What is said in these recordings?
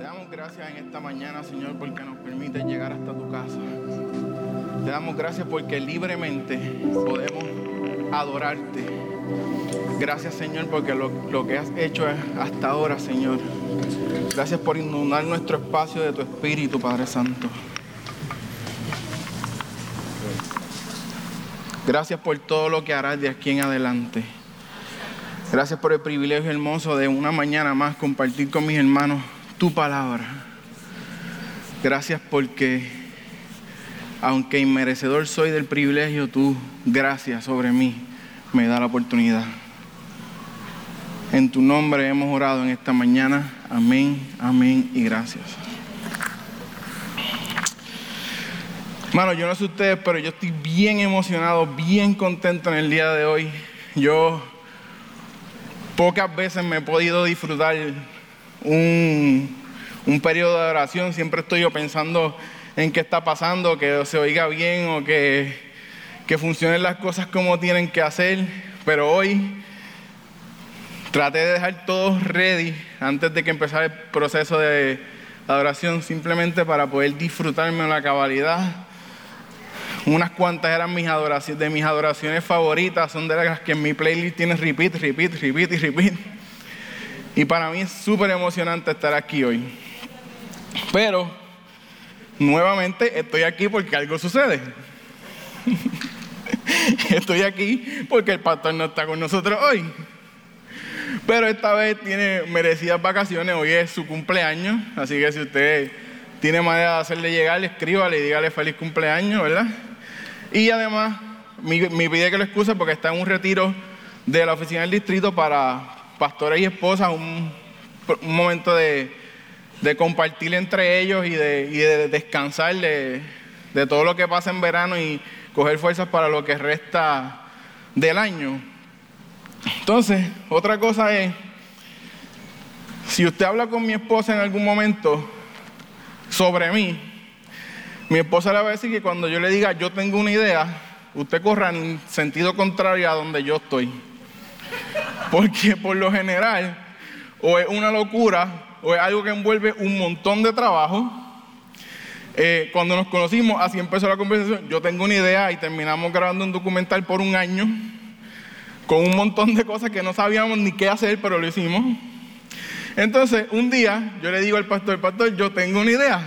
Te damos gracias en esta mañana, Señor, porque nos permite llegar hasta tu casa. Te damos gracias porque libremente podemos adorarte. Gracias, Señor, porque lo, que has hecho hasta ahora, Señor. Gracias por inundar nuestro espacio de tu Espíritu, Padre Santo. Gracias por todo lo que harás de aquí en adelante. Gracias por el privilegio hermoso de una mañana más compartir con mis hermanos tu palabra. Gracias porque, aunque inmerecedor soy del privilegio, tu gracia sobre mí me da la oportunidad. En tu nombre hemos orado en esta mañana. Amén, amén y gracias. Hermano, yo no sé ustedes, pero yo estoy bien emocionado, bien contento en el día de hoy. Yo pocas veces me he podido disfrutar un, periodo de oración. Siempre estoy yo pensando en qué está pasando, que se oiga bien o que, que funcionen las cosas como tienen que hacer. Pero hoy traté de dejar todo ready antes de que empezara el proceso de adoración, simplemente para poder disfrutarme en la cabalidad unas cuantas eran mis adoraciones, de mis adoraciones favoritas, son de las que en mi playlist tiene repeat, repeat, repeat y repeat. Y para mí es súper emocionante estar aquí hoy. Pero, nuevamente estoy aquí porque algo sucede. estoy aquí porque el pastor no está con nosotros hoy. Pero esta vez tiene merecidas vacaciones, hoy es su cumpleaños, así que si usted tiene manera de hacerle llegar, escríbale y dígale feliz cumpleaños, ¿verdad? Y además, me, pide que lo excuse porque está en un retiro de la oficina del distrito para pastores y esposas, un, momento de, compartir entre ellos y de, descansar de, de, todo lo que pasa en verano y coger fuerzas para lo que resta del año. Entonces, otra cosa es, si usted habla con mi esposa en algún momento sobre mí, mi esposa le va a decir que cuando yo le diga yo tengo una idea, usted corra en sentido contrario a donde yo estoy. Porque por lo general, o es una locura, o es algo que envuelve un montón de trabajo. Eh, cuando nos conocimos, así empezó la conversación. Yo tengo una idea y terminamos grabando un documental por un año, con un montón de cosas que no sabíamos ni qué hacer, pero lo hicimos. Entonces, un día yo le digo al pastor, pastor, yo tengo una idea.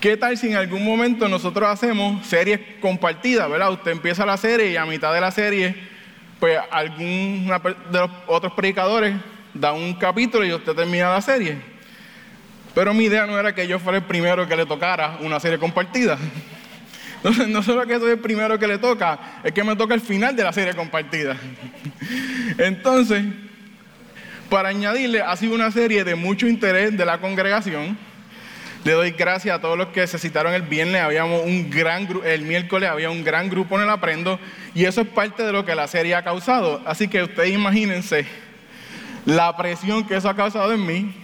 ¿Qué tal si en algún momento nosotros hacemos series compartidas, verdad? Usted empieza la serie y a mitad de la serie, pues algún de los otros predicadores da un capítulo y usted termina la serie. Pero mi idea no era que yo fuera el primero que le tocara una serie compartida. Entonces, no solo que soy el primero que le toca, es que me toca el final de la serie compartida. Entonces, para añadirle, ha sido una serie de mucho interés de la congregación le doy gracias a todos los que se citaron el viernes. Habíamos un gran el miércoles había un gran grupo en el Aprendo y eso es parte de lo que la serie ha causado. Así que ustedes imagínense la presión que eso ha causado en mí.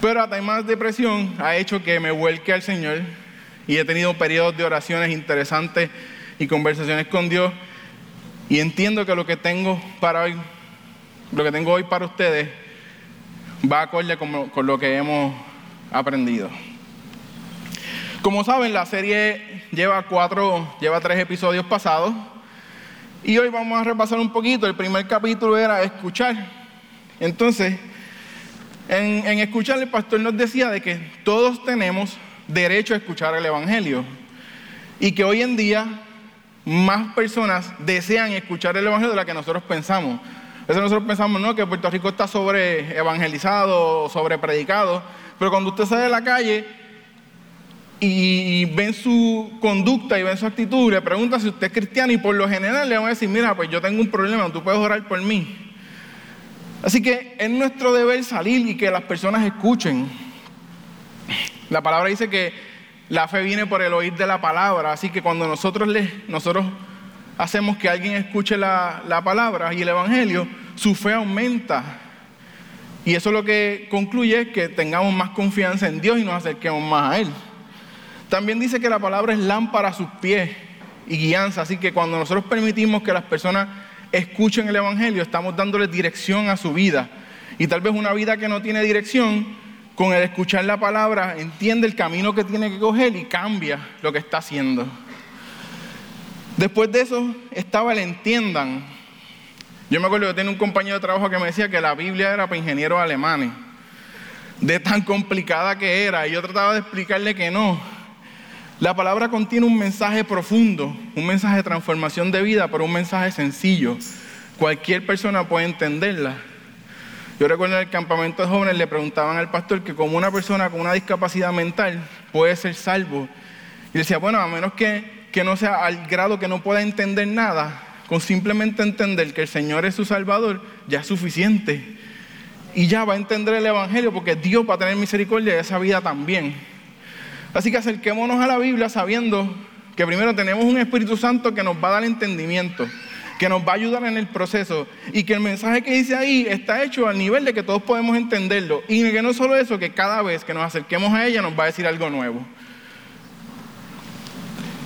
Pero además de presión ha hecho que me vuelque al Señor y he tenido periodos de oraciones interesantes y conversaciones con Dios y entiendo que lo que tengo para hoy, lo que tengo hoy para ustedes va acorde con, con lo que hemos aprendido. Como saben, la serie lleva cuatro, lleva tres episodios pasados. Y hoy vamos a repasar un poquito. El primer capítulo era escuchar. Entonces, en, en escuchar, el pastor nos decía de que todos tenemos derecho a escuchar el Evangelio. Y que hoy en día más personas desean escuchar el Evangelio de lo que nosotros pensamos. A veces nosotros pensamos, no, que Puerto Rico está sobre evangelizado, sobre predicado. Pero cuando usted sale a la calle y ven su conducta y ven su actitud, le pregunta si usted es cristiano y por lo general le van a decir, mira, pues yo tengo un problema, tú puedes orar por mí. Así que es nuestro deber salir y que las personas escuchen. La palabra dice que la fe viene por el oír de la palabra, así que cuando nosotros, le, nosotros hacemos que alguien escuche la, la palabra y el Evangelio, su fe aumenta y eso lo que concluye es que tengamos más confianza en Dios y nos acerquemos más a Él. También dice que la palabra es lámpara a sus pies y guianza, así que cuando nosotros permitimos que las personas escuchen el Evangelio, estamos dándoles dirección a su vida. Y tal vez una vida que no tiene dirección, con el escuchar la palabra, entiende el camino que tiene que coger y cambia lo que está haciendo. Después de eso estaba el entiendan. Yo me acuerdo que tenía un compañero de trabajo que me decía que la Biblia era para ingenieros alemanes, de tan complicada que era. Y yo trataba de explicarle que no. La palabra contiene un mensaje profundo, un mensaje de transformación de vida, pero un mensaje sencillo. Cualquier persona puede entenderla. Yo recuerdo en el campamento de jóvenes le preguntaban al pastor que como una persona con una discapacidad mental puede ser salvo. Y decía, bueno, a menos que, que no sea al grado que no pueda entender nada, con simplemente entender que el Señor es su Salvador, ya es suficiente. Y ya va a entender el Evangelio porque Dios va a tener misericordia de esa vida también. Así que acerquémonos a la Biblia sabiendo que primero tenemos un Espíritu Santo que nos va a dar entendimiento, que nos va a ayudar en el proceso y que el mensaje que dice ahí está hecho al nivel de que todos podemos entenderlo. Y que no solo eso, que cada vez que nos acerquemos a ella nos va a decir algo nuevo.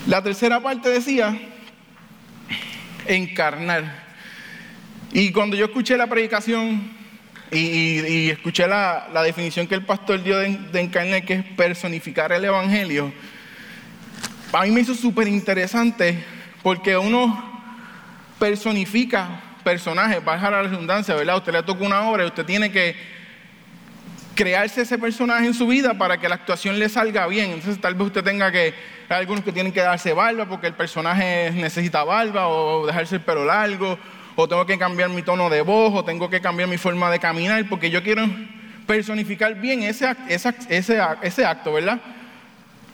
La tercera parte decía encarnar. Y cuando yo escuché la predicación y, escuché la, definición que el pastor dio de, encarnar, que es personificar el Evangelio, a mí me hizo súper interesante porque uno personifica personajes, baja la redundancia, ¿verdad? Usted le toca una obra y usted tiene que crearse ese personaje en su vida para que la actuación le salga bien. Entonces tal vez usted tenga que, hay algunos que tienen que darse barba porque el personaje necesita barba o dejarse el pelo largo, o tengo que cambiar mi tono de voz, o tengo que cambiar mi forma de caminar porque yo quiero personificar bien ese, ese, ese, ese acto, ¿verdad?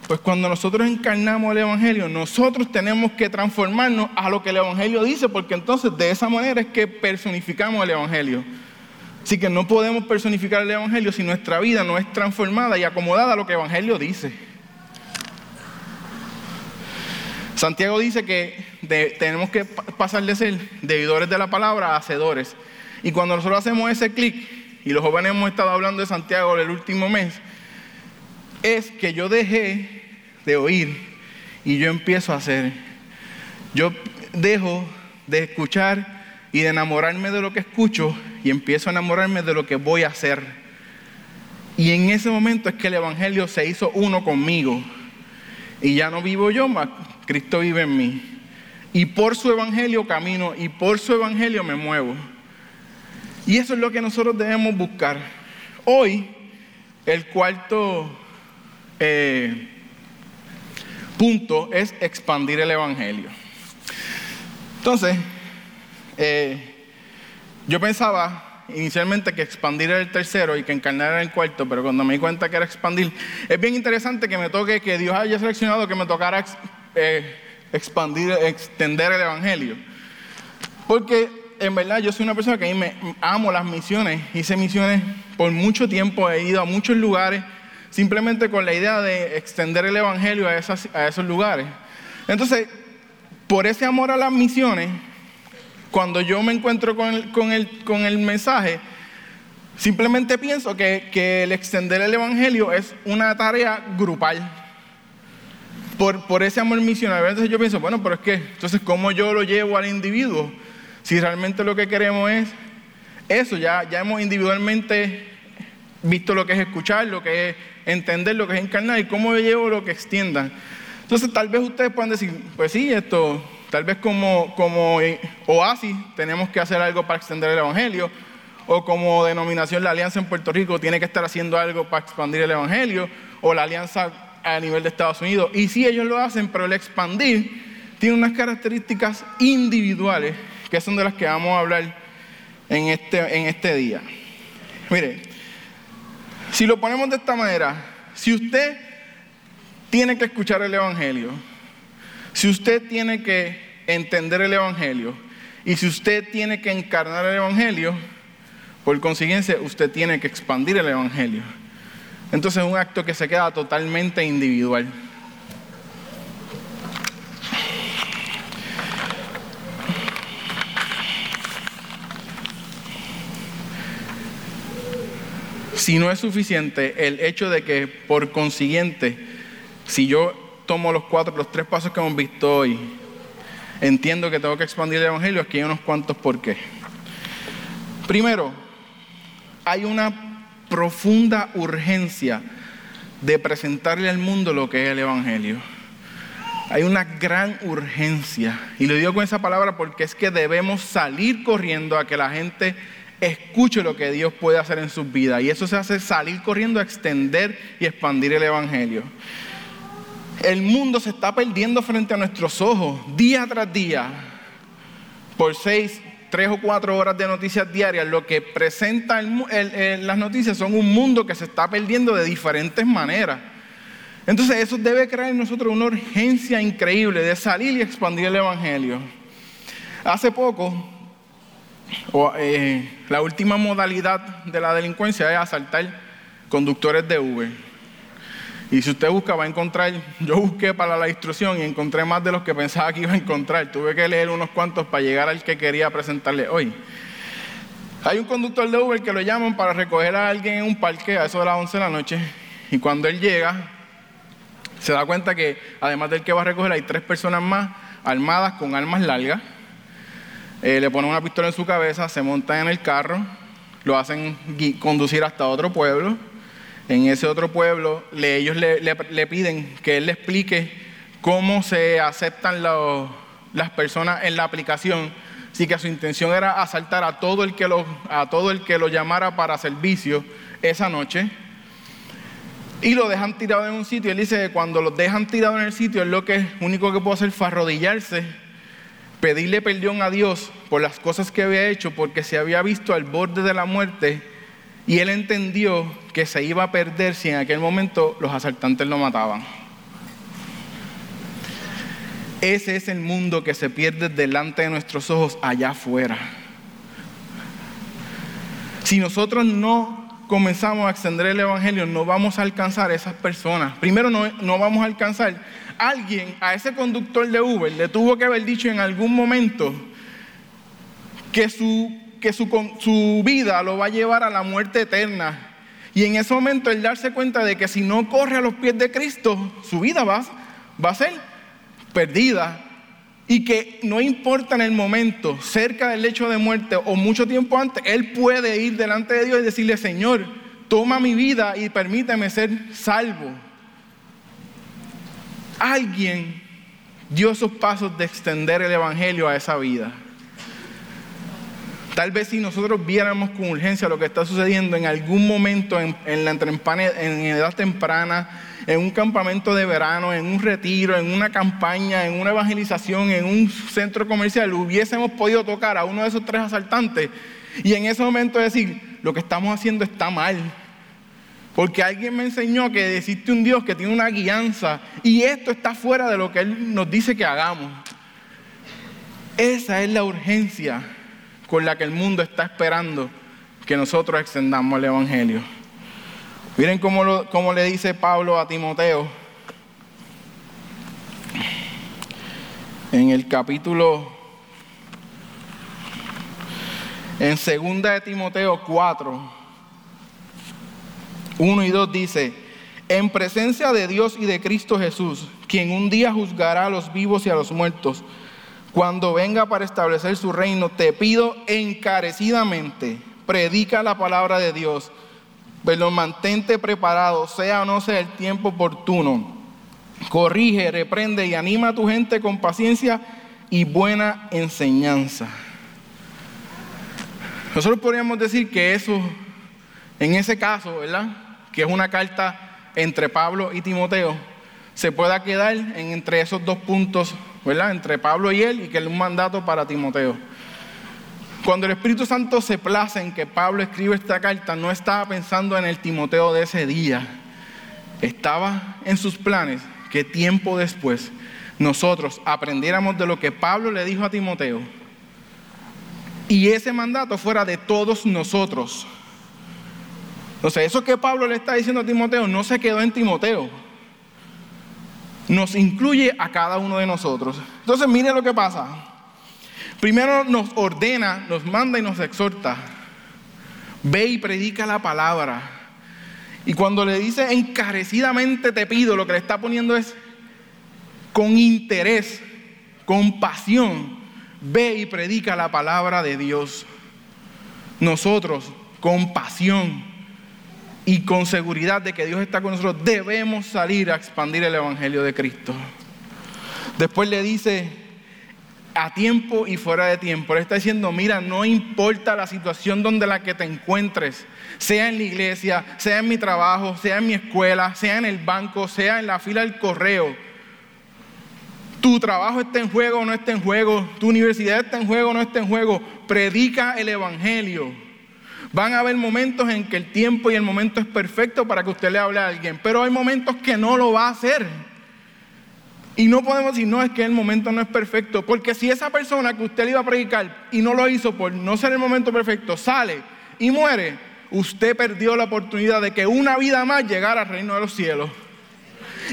Pues cuando nosotros encarnamos el Evangelio, nosotros tenemos que transformarnos a lo que el Evangelio dice, porque entonces de esa manera es que personificamos el Evangelio. Así que no podemos personificar el Evangelio si nuestra vida no es transformada y acomodada a lo que el Evangelio dice. Santiago dice que tenemos que pasar de ser deudores de la palabra a hacedores. Y cuando nosotros hacemos ese clic, y los jóvenes hemos estado hablando de Santiago el último mes, es que yo dejé de oír y yo empiezo a hacer. Yo dejo de escuchar y de enamorarme de lo que escucho y empiezo a enamorarme de lo que voy a hacer. Y en ese momento es que el Evangelio se hizo uno conmigo. Y ya no vivo yo, más Cristo vive en mí. Y por su Evangelio camino y por su Evangelio me muevo. Y eso es lo que nosotros debemos buscar. Hoy, el cuarto eh, punto es expandir el Evangelio. Entonces, eh, yo pensaba inicialmente que expandir era el tercero y que encarnar era el cuarto, pero cuando me di cuenta que era expandir, es bien interesante que me toque, que Dios haya seleccionado que me tocara eh, expandir, extender el Evangelio. Porque en verdad yo soy una persona que a mí me amo las misiones, hice misiones por mucho tiempo, he ido a muchos lugares, simplemente con la idea de extender el Evangelio a, a esos lugares. Entonces, por ese amor a las misiones, cuando yo me encuentro con el, con el, con el mensaje, simplemente pienso que, que, el extender el Evangelio es una tarea grupal. Por, por ese amor misionero. Entonces yo pienso, bueno, pero es que, entonces, ¿cómo yo lo llevo al individuo? Si realmente lo que queremos es eso, ya, ya hemos individualmente visto lo que es escuchar, lo que es entender, lo que es encarnar, y cómo yo llevo lo que extiendan. Entonces, tal vez ustedes puedan decir, pues sí, esto Tal vez como, como oasis tenemos que hacer algo para extender el Evangelio, o como denominación la Alianza en Puerto Rico tiene que estar haciendo algo para expandir el Evangelio, o la Alianza a nivel de Estados Unidos. Y sí, ellos lo hacen, pero el expandir tiene unas características individuales que son de las que vamos a hablar en este, en este día. Mire, si lo ponemos de esta manera, si usted tiene que escuchar el Evangelio, si usted tiene que entender el Evangelio y si usted tiene que encarnar el Evangelio, por consiguiente usted tiene que expandir el Evangelio. Entonces es un acto que se queda totalmente individual. Si no es suficiente el hecho de que por consiguiente, si yo tomo los cuatro, los tres pasos que hemos visto hoy, entiendo que tengo que expandir el Evangelio, aquí hay unos cuantos por qué. Primero, hay una profunda urgencia de presentarle al mundo lo que es el Evangelio. Hay una gran urgencia. Y lo digo con esa palabra porque es que debemos salir corriendo a que la gente escuche lo que Dios puede hacer en sus vidas. Y eso se hace salir corriendo a extender y expandir el Evangelio. El mundo se está perdiendo frente a nuestros ojos, día tras día, por seis, tres o cuatro horas de noticias diarias. Lo que presenta las noticias son un mundo que se está perdiendo de diferentes maneras. Entonces eso debe crear en nosotros una urgencia increíble de salir y expandir el Evangelio. Hace poco eh, la última modalidad de la delincuencia es asaltar conductores de Uber. Y si usted busca, va a encontrar, yo busqué para la instrucción y encontré más de los que pensaba que iba a encontrar. Tuve que leer unos cuantos para llegar al que quería presentarle hoy. Hay un conductor de Uber que lo llaman para recoger a alguien en un parque a eso de las 11 de la noche. Y cuando él llega, se da cuenta que además del que va a recoger, hay tres personas más armadas con armas largas eh, le ponen una pistola en su cabeza, se montan en el carro, lo hacen conducir hasta otro pueblo. En ese otro pueblo ellos le, piden que él le explique cómo se aceptan las personas en la aplicación. Así que su intención era asaltar a todo el que lo, que lo llamara para servicio esa noche. Y lo dejan tirado en un sitio. Él dice que cuando lo dejan tirado en el sitio, es lo que único que puede hacer fue arrodillarse pedirle perdón a Dios por las cosas que había hecho, porque se había visto al borde de la muerte y él entendió que se iba a perder si en aquel momento los asaltantes lo mataban. Ese es el mundo que se pierde delante de nuestros ojos allá afuera. Si nosotros no comenzamos a extender el Evangelio, no vamos a alcanzar a esas personas. Primero, no, no vamos a alcanzar alguien a ese conductor de Uber le tuvo que haber dicho en algún momento que su, que su, su vida lo va a llevar a la muerte eterna. Y en ese momento él darse cuenta de que si no corre a los pies de Cristo, su vida va, va a ser perdida. Y que no importa en el momento, cerca del lecho de muerte o mucho tiempo antes, él puede ir delante de Dios y decirle, Señor, toma mi vida y permíteme ser salvo alguien dio esos pasos de extender el Evangelio a esa vida. Tal vez si nosotros viéramos con urgencia lo que está sucediendo en algún momento en, la, edad temprana, en un campamento de verano, en un retiro, en una campaña, en una evangelización, en un centro comercial, hubiésemos podido tocar a uno de esos tres asaltantes y en ese momento decir, lo que estamos haciendo está mal, porque alguien me enseñó que existe un Dios que tiene una guianza y esto está fuera de lo que Él nos dice que hagamos. Esa es la urgencia con la que el mundo está esperando que nosotros extendamos el Evangelio. Miren cómo, cómo le dice Pablo a Timoteo en el capítulo, en segunda de Timoteo 4 1 y 2 dice, en presencia de Dios y de Cristo Jesús, quien un día juzgará a los vivos y a los muertos, cuando venga para establecer su reino, te pido encarecidamente, predica la palabra de Dios, pero mantente preparado, sea o no sea el tiempo oportuno. Corrige, reprende y anima a tu gente con paciencia y buena enseñanza. Nosotros podríamos decir que eso, en ese caso, ¿verdad? que es una carta entre Pablo y Timoteo, se pueda quedar entre esos dos puntos, Entre Pablo y él y que es un mandato para Timoteo. Cuando el Espíritu Santo se place en que Pablo escribe esta carta, no estaba pensando en el Timoteo de ese día. Estaba en sus planes que tiempo después nosotros aprendiéramos de lo que Pablo le dijo a Timoteo y ese mandato fuera de todos nosotros. Entonces, eso que Pablo le está diciendo a Timoteo no se quedó en Timoteo. Nos incluye a cada uno de nosotros. Entonces, mire lo que pasa. Primero nos ordena, nos manda y nos exhorta. Ve y predica la palabra. Y cuando le dice encarecidamente te pido, lo que le está poniendo es con interés, con pasión, ve y predica la palabra de Dios. Nosotros con pasión y con seguridad de que Dios está con nosotros, debemos salir a expandir el Evangelio de Cristo. Después le dice, a tiempo y fuera de tiempo. Le está diciendo, mira, no importa la situación donde la que te encuentres, sea en la iglesia, sea en mi trabajo, sea en mi escuela, sea en el banco, sea en la fila del correo. Tu trabajo está en juego o no está en juego, tu universidad está en juego o no está en juego. Predica el Evangelio. Van a haber momentos en que el tiempo y el momento es perfecto para que usted le hable a alguien, pero hay momentos que no lo va a hacer. Y no podemos decir, no, es que el momento no es perfecto, porque si esa persona que usted le iba a predicar y no lo hizo por no ser el momento perfecto, sale y muere, usted perdió la oportunidad de que una vida más llegara al reino de los cielos.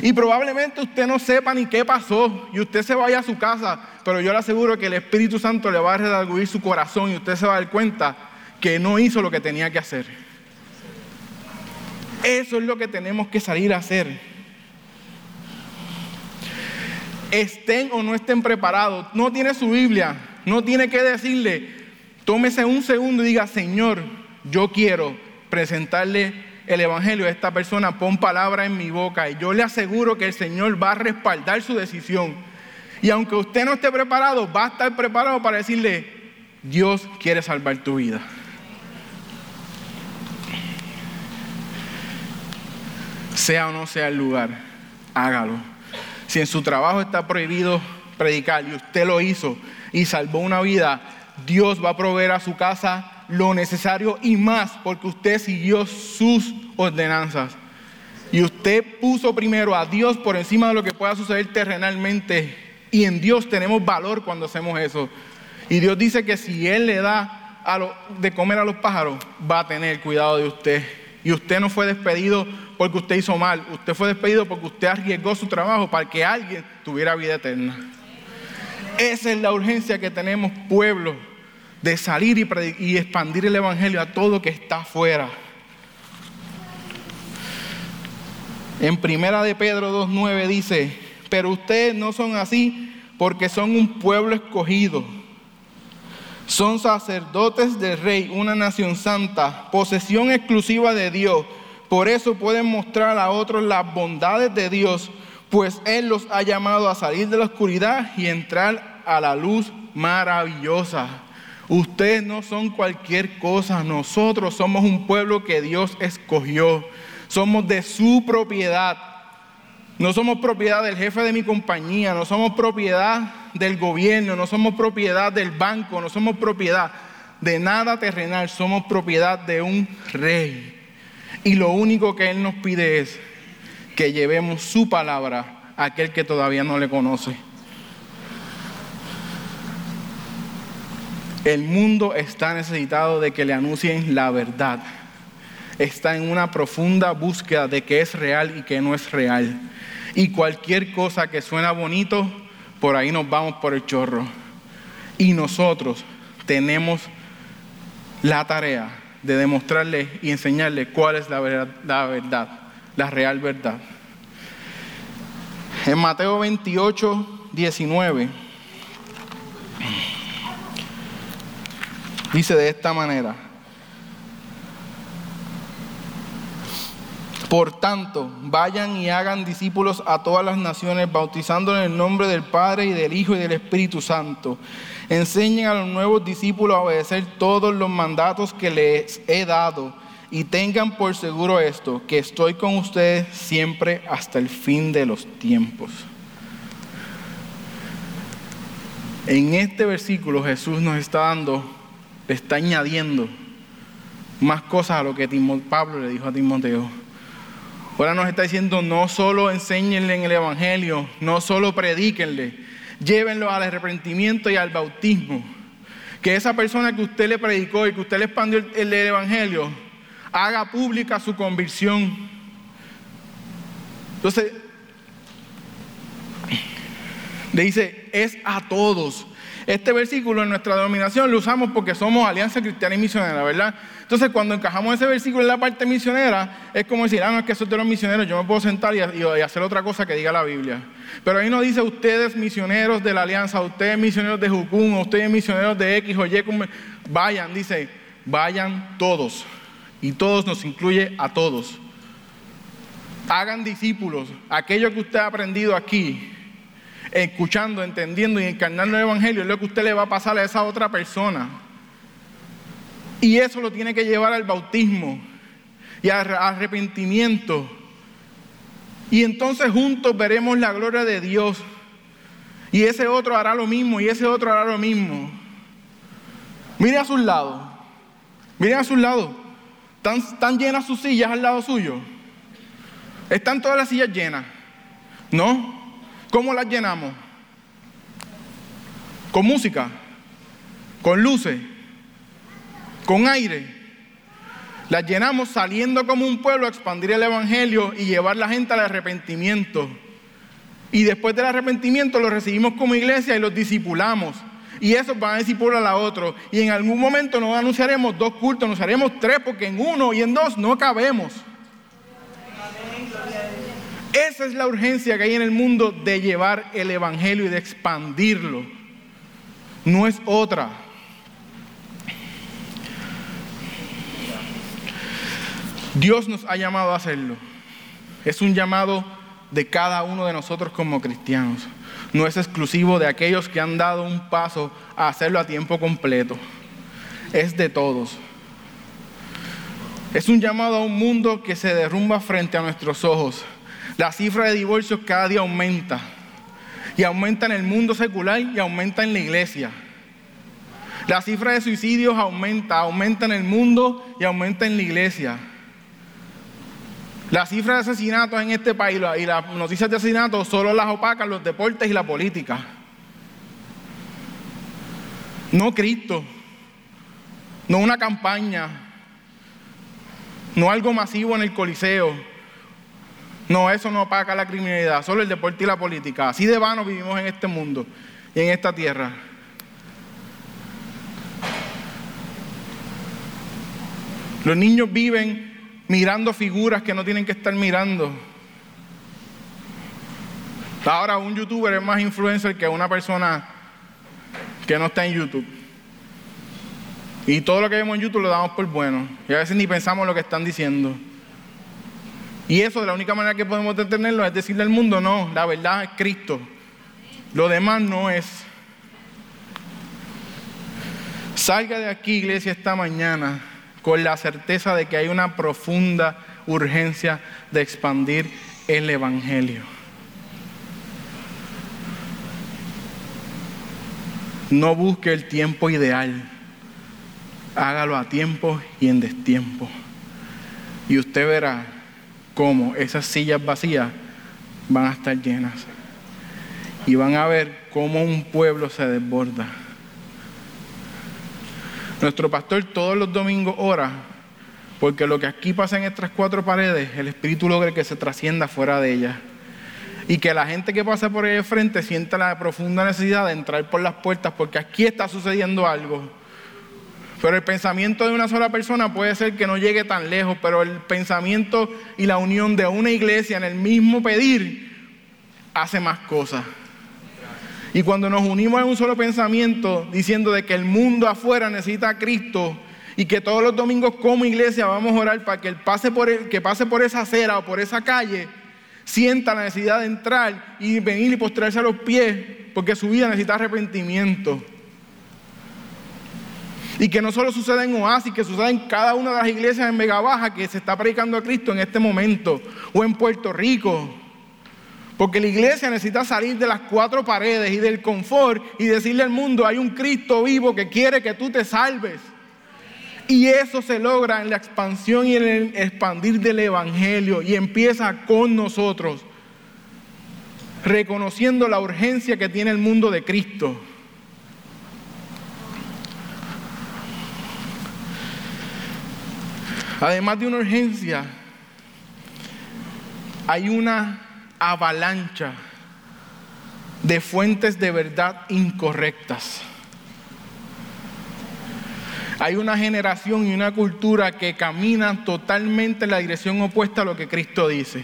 Y probablemente usted no sepa ni qué pasó y usted se vaya a su casa, pero yo le aseguro que el Espíritu Santo le va a redarguir su corazón y usted se va a dar cuenta que no hizo lo que tenía que hacer. Eso es lo que tenemos que salir a hacer estén o no estén preparados, no tiene su Biblia, no tiene que decirle, tómese un segundo y diga, Señor, yo quiero presentarle el Evangelio a esta persona, pon palabra en mi boca y yo le aseguro que el Señor va a respaldar su decisión. Y aunque usted no esté preparado, va a estar preparado para decirle, Dios quiere salvar tu vida. Sea o no sea el lugar, hágalo. Si en su trabajo está prohibido predicar y usted lo hizo y salvó una vida, Dios va a proveer a su casa lo necesario y más porque usted siguió sus ordenanzas. Y usted puso primero a Dios por encima de lo que pueda suceder terrenalmente. Y en Dios tenemos valor cuando hacemos eso. Y Dios dice que si Él le da de comer a los pájaros, va a tener cuidado de usted. Y usted no fue despedido porque usted hizo mal, usted fue despedido porque usted arriesgó su trabajo para que alguien tuviera vida eterna. Esa es la urgencia que tenemos, pueblo, de salir y, expandir el Evangelio a todo que está afuera. En primera de Pedro 2.9 dice, pero ustedes no son así porque son un pueblo escogido. Son sacerdotes del rey, una nación santa, posesión exclusiva de Dios por eso pueden mostrar a otros las bondades de Dios, pues Él los ha llamado a salir de la oscuridad y entrar a la luz maravillosa. Ustedes no son cualquier cosa, nosotros somos un pueblo que Dios escogió, somos de su propiedad. No somos propiedad del jefe de mi compañía, no somos propiedad del gobierno, no somos propiedad del banco, no somos propiedad de nada terrenal, somos propiedad de un rey. Y lo único que Él nos pide es que llevemos su palabra a aquel que todavía no le conoce. El mundo está necesitado de que le anuncien la verdad. Está en una profunda búsqueda de qué es real y qué no es real. Y cualquier cosa que suena bonito, por ahí nos vamos por el chorro. Y nosotros tenemos la tarea de demostrarle y enseñarle cuál es la verdad, la verdad, la real verdad. En Mateo 28, 19, dice de esta manera, Por tanto, vayan y hagan discípulos a todas las naciones, bautizándolos en el nombre del Padre y del Hijo y del Espíritu Santo Enseñen a los nuevos discípulos a obedecer todos los mandatos que les he dado y tengan por seguro esto, que estoy con ustedes siempre hasta el fin de los tiempos. En este versículo Jesús nos está dando, le está añadiendo más cosas a lo que Pablo le dijo a Timoteo. Ahora nos está diciendo, no solo enséñenle en el Evangelio, no solo predíquenle, llévenlo al arrepentimiento y al bautismo. Que esa persona que usted le predicó y que usted le expandió el, Evangelio, haga pública su conversión. Entonces, le dice, es a todos. Este versículo en nuestra denominación lo usamos porque somos Alianza Cristiana y Misionera, ¿verdad? Entonces, cuando encajamos ese versículo en la parte misionera, es como decir, ah, no, es que eso de los misioneros, yo me puedo sentar y, hacer otra cosa que diga la Biblia. Pero ahí no dice ustedes misioneros de la Alianza, ustedes misioneros de Jucún, ustedes misioneros de X o Y, vayan, dice, vayan todos. Y todos nos incluye a todos. Hagan discípulos. Aquello que usted ha aprendido aquí, escuchando, entendiendo y encarnando el Evangelio, es lo que usted le va a pasar a esa otra persona. Y eso lo tiene que llevar al bautismo y al arrepentimiento. Y entonces juntos veremos la gloria de Dios. Y ese otro hará lo mismo y ese otro hará lo mismo. Mire a sus lados. Miren a sus lados. ¿Están, llenas sus sillas al lado suyo? ¿Están todas las sillas llenas? ¿No? ¿Cómo las llenamos? ¿Con música? ¿Con luces? ¿Con aire? Las llenamos saliendo como un pueblo a expandir el Evangelio y llevar la gente al arrepentimiento. Y después del arrepentimiento los recibimos como iglesia y los discipulamos. Y esos van a discipular a otro. Y en algún momento no anunciaremos dos cultos, anunciaremos tres, porque en uno y en dos no cabemos. Esa es la urgencia que hay en el mundo de llevar el Evangelio y de expandirlo. No es otra. Dios nos ha llamado a hacerlo. Es un llamado de cada uno de nosotros como cristianos. No es exclusivo de aquellos que han dado un paso a hacerlo a tiempo completo. Es de todos. Es un llamado a un mundo que se derrumba frente a nuestros ojos. La cifra de divorcios cada día aumenta. Y aumenta en el mundo secular y aumenta en la iglesia. La cifra de suicidios aumenta, aumenta en el mundo y aumenta en la iglesia. Las cifras de asesinatos en este país y las noticias de asesinatos solo las opacan los deportes y la política. No Cristo, no una campaña, no algo masivo en el Coliseo. No, eso no opaca la criminalidad, solo el deporte y la política. Así de vano vivimos en este mundo y en esta tierra. Los niños viven mirando figuras que no tienen que estar mirando. Ahora un youtuber es más influencer que una persona que no está en YouTube. Y todo lo que vemos en YouTube lo damos por bueno. Y a veces ni pensamos lo que están diciendo. Y eso de la única manera que podemos detenerlo es decirle al mundo, no, la verdad es Cristo. Lo demás no es. Salga de aquí, iglesia, esta mañana con la certeza de que hay una profunda urgencia de expandir el Evangelio. No busque el tiempo ideal, hágalo a tiempo y en destiempo. Y usted verá cómo esas sillas vacías van a estar llenas. Y van a ver cómo un pueblo se desborda. Nuestro pastor todos los domingos ora porque lo que aquí pasa en estas cuatro paredes, el Espíritu logre que se trascienda fuera de ellas. Y que la gente que pasa por ahí de frente sienta la profunda necesidad de entrar por las puertas porque aquí está sucediendo algo. Pero el pensamiento de una sola persona puede ser que no llegue tan lejos, pero el pensamiento y la unión de una iglesia en el mismo pedir hace más cosas. Y cuando nos unimos en un solo pensamiento, diciendo de que el mundo afuera necesita a Cristo y que todos los domingos como iglesia vamos a orar para que pase por el, que pase por esa acera o por esa calle sienta la necesidad de entrar y venir y postrarse a los pies porque su vida necesita arrepentimiento. Y que no solo suceda en Oasis, que suceda en cada una de las iglesias en Vega Baja que se está predicando a Cristo en este momento, o en Puerto Rico, porque la iglesia necesita salir de las cuatro paredes y del confort y decirle al mundo, hay un Cristo vivo que quiere que tú te salves. Y eso se logra en la expansión y en el expandir del Evangelio y empieza con nosotros, reconociendo la urgencia que tiene el mundo de Cristo. Además de una urgencia, hay una avalancha de fuentes de verdad incorrectas. Hay una generación y una cultura que caminan totalmente en la dirección opuesta a lo que Cristo dice.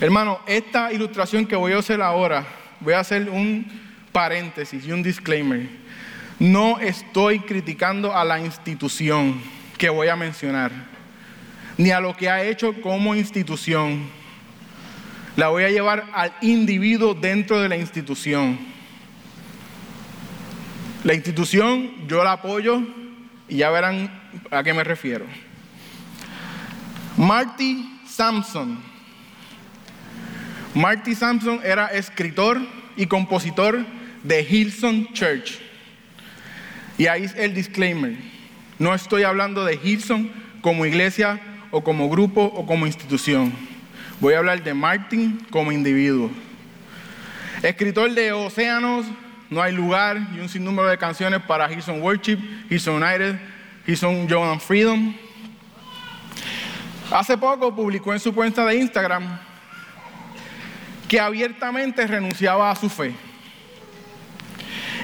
Hermano, esta ilustración que voy a hacer ahora, voy a hacer un paréntesis y un disclaimer. No estoy criticando a la institución que voy a mencionar, ni a lo que ha hecho como institución. La voy a llevar al individuo dentro de la institución. La institución yo la apoyo y ya verán a qué me refiero. Marty Sampson. Marty Sampson era escritor y compositor de Hillsong Church. Y ahí es el disclaimer. No estoy hablando de Hillsong como iglesia o como grupo o como institución. Voy a hablar de Martin como individuo. Escritor de Océanos, No hay lugar y un sinnúmero de canciones para Hillsong Worship, Hillsong United, Hillsong John and Freedom. Hace poco publicó en su cuenta de Instagram que abiertamente renunciaba a su fe.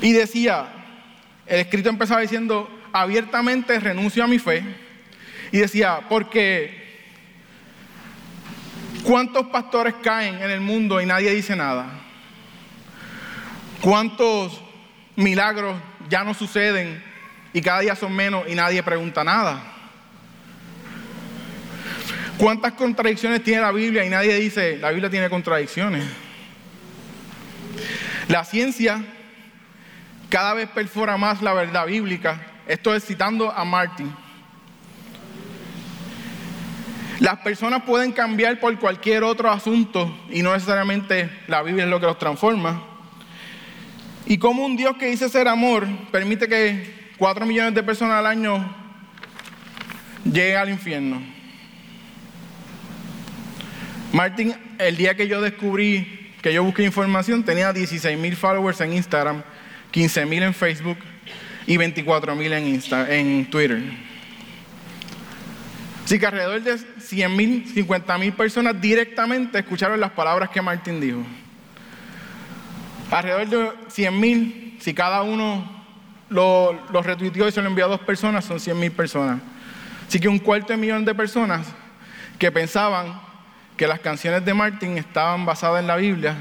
Y decía, el escrito empezaba diciendo, abiertamente renuncio a mi fe. Y decía, porque ¿cuántos pastores caen en el mundo y nadie dice nada? ¿Cuántos milagros ya no suceden y cada día son menos y nadie pregunta nada? ¿Cuántas contradicciones tiene la Biblia y nadie dice, la Biblia tiene contradicciones? La ciencia cada vez perfora más la verdad bíblica. Esto es citando a Martin. Las personas pueden cambiar por cualquier otro asunto y no necesariamente la Biblia es lo que los transforma. Y como un Dios que dice ser amor permite que cuatro millones de personas al año lleguen al infierno. Martin, el día que yo descubrí, que yo busqué información, tenía 16 mil followers en Instagram, 15 mil en Facebook y 24 mil en, en Twitter. Así que alrededor de 100 mil, 50 mil personas directamente escucharon las palabras que Martin dijo. Alrededor de 100 mil, si cada uno lo, retuiteó y se lo envió a dos personas, son 100 mil personas. Así que un cuarto de millón de personas que pensaban que las canciones de Martin estaban basadas en la Biblia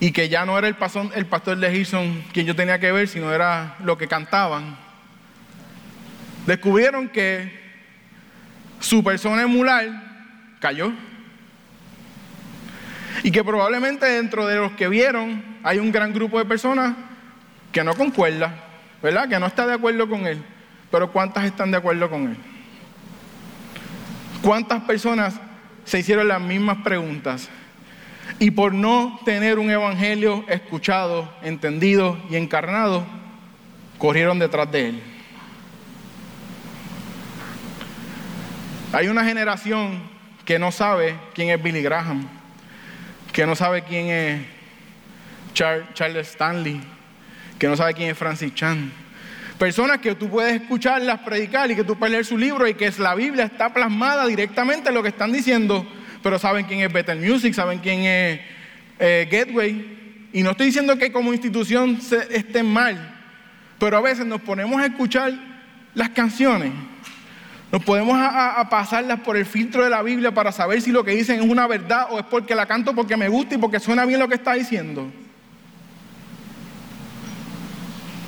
y que ya no era el, pastor, el pastor de Gilson quien yo tenía que ver, sino era lo que cantaban, descubrieron que su persona emular cayó. Y que probablemente dentro de los que vieron hay un gran grupo de personas que no concuerda, ¿verdad? Que no está de acuerdo con él. Pero ¿cuántas están de acuerdo con él? ¿Cuántas personas se hicieron las mismas preguntas. Y por no tener un evangelio escuchado, entendido y encarnado, corrieron detrás de él. Hay una generación que no sabe quién es Billy Graham, que no sabe quién es Charles Stanley, que no sabe quién es Francis Chan Personas que tú puedes escucharlas predicar y que tú puedes leer su libro y que la Biblia está plasmada directamente en lo que están diciendo, pero saben quién es Better Music, saben quién es eh, Gateway. Y no estoy diciendo que como institución se, estén mal, pero a veces nos ponemos a escuchar las canciones, nos podemos pasarlas por el filtro de la Biblia para saber si lo que dicen es una verdad o es porque la canto porque me gusta y porque suena bien lo que está diciendo.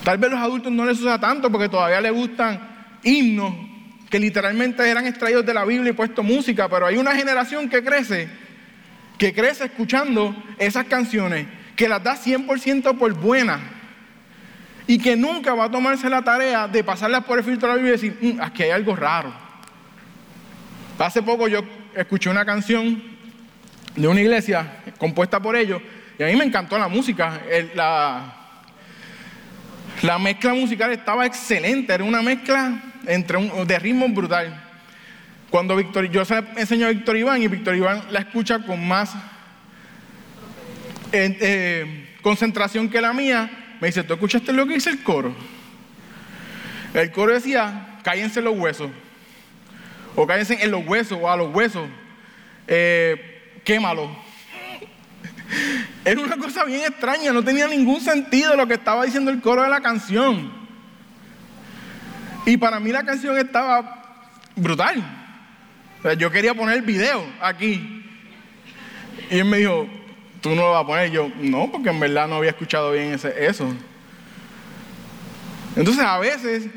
Tal vez los adultos no les usa tanto porque todavía les gustan himnos que literalmente eran extraídos de la Biblia y puesto música, pero hay una generación que crece, que crece escuchando esas canciones, que las da 100% por buenas y que nunca va a tomarse la tarea de pasarlas por el filtro de la Biblia y decir, mm, aquí hay algo raro. Hace poco yo escuché una canción de una iglesia compuesta por ellos y a mí me encantó la música, la, la mezcla musical estaba excelente, era una mezcla entre un, de ritmo brutal. Cuando Víctor, yo se enseño a Víctor Iván y Víctor Iván la escucha con más eh, concentración que la mía, me dice, ¿tú escuchaste lo que dice el coro? El coro decía, cállense los huesos, o cállense en los huesos, o a los huesos, eh, quémalo. Era una cosa bien extraña, no tenía ningún sentido lo que estaba diciendo el coro de la canción. Y para mí la canción estaba brutal. yo quería poner el video aquí. Y él me dijo, ¿tú no lo vas a poner? yo, no, porque en verdad no había escuchado bien ese, eso. Entonces a veces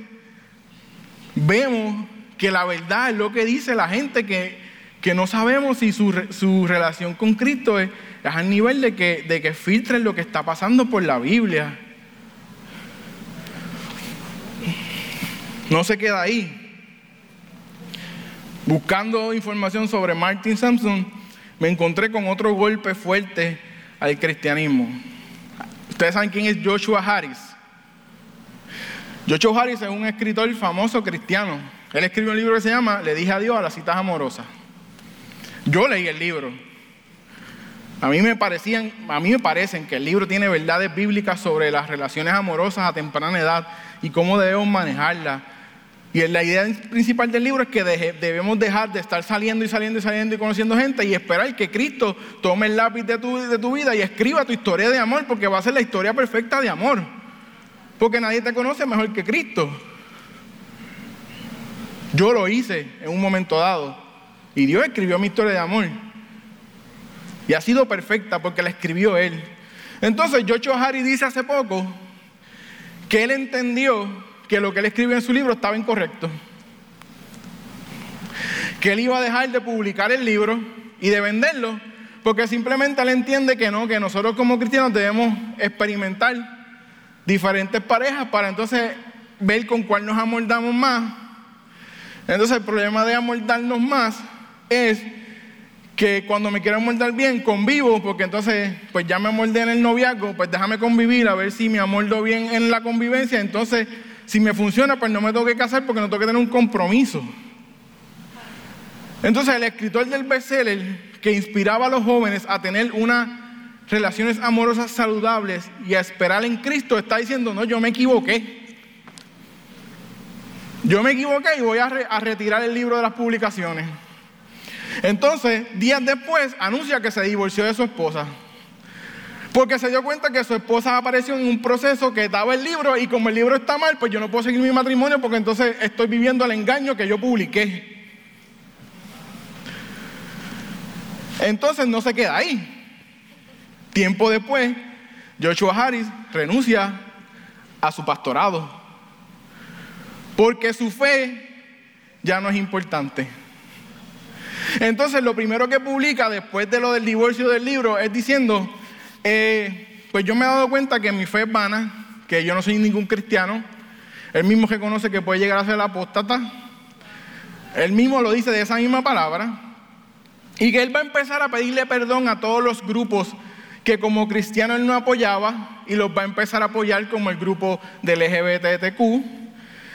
vemos que la verdad es lo que dice la gente que, que no sabemos si su, su relación con Cristo es, es al nivel de que, de que lo que está pasando por la Biblia. No se queda ahí. Buscando información sobre Martin Sampson, me encontré con otro golpe fuerte al cristianismo. Ustedes saben quién es Joshua Harris. Joshua Harris es un escritor famoso cristiano. Él escribió un libro que se llama Le dije adiós a las citas amorosas. Yo leí el libro. A mí me parecían, a mí me parecen que el libro tiene verdades bíblicas sobre las relaciones amorosas a temprana edad y cómo debemos manejarlas. Y la idea principal del libro es que debemos dejar de estar saliendo y saliendo y saliendo y conociendo gente y esperar que Cristo tome el lápiz de tu, de tu vida y escriba tu historia de amor, porque va a ser la historia perfecta de amor. Porque nadie te conoce mejor que Cristo. Yo lo hice en un momento dado y Dios escribió mi historia de amor. Y ha sido perfecta porque la escribió Él. Entonces, Joshua Harry dice hace poco que Él entendió que lo que Él escribió en su libro estaba incorrecto. Que Él iba a dejar de publicar el libro y de venderlo porque simplemente Él entiende que no, que nosotros como cristianos debemos experimentar diferentes parejas para entonces ver con cuál nos amoldamos más. Entonces el problema de amoldarnos más es que cuando me quiero amoldar bien, convivo, porque entonces, pues ya me amoldé en el noviazgo, pues déjame convivir, a ver si me amoldo bien en la convivencia. Entonces, si me funciona, pues no me tengo que casar porque no tengo que tener un compromiso. Entonces, el escritor del bestseller que inspiraba a los jóvenes a tener unas relaciones amorosas saludables y a esperar en Cristo, está diciendo, no, yo me equivoqué. Yo me equivoqué y voy a, a retirar el libro de las publicaciones. Entonces, días después, anuncia que se divorció de su esposa. Porque se dio cuenta que su esposa apareció en un proceso que daba el libro y como el libro está mal, pues yo no puedo seguir mi matrimonio porque entonces estoy viviendo el engaño que yo publiqué. Entonces no se queda ahí. Tiempo después, Joshua Harris renuncia a su pastorado porque su fe ya no es importante. Entonces, lo primero que publica después de lo del divorcio del libro es diciendo, eh, pues yo me he dado cuenta que mi fe es vana, que yo no soy ningún cristiano. Él mismo reconoce que puede llegar a ser apóstata. Él mismo lo dice de esa misma palabra. Y que él va a empezar a pedirle perdón a todos los grupos que como cristiano él no apoyaba y los va a empezar a apoyar como el grupo del LGBTQ.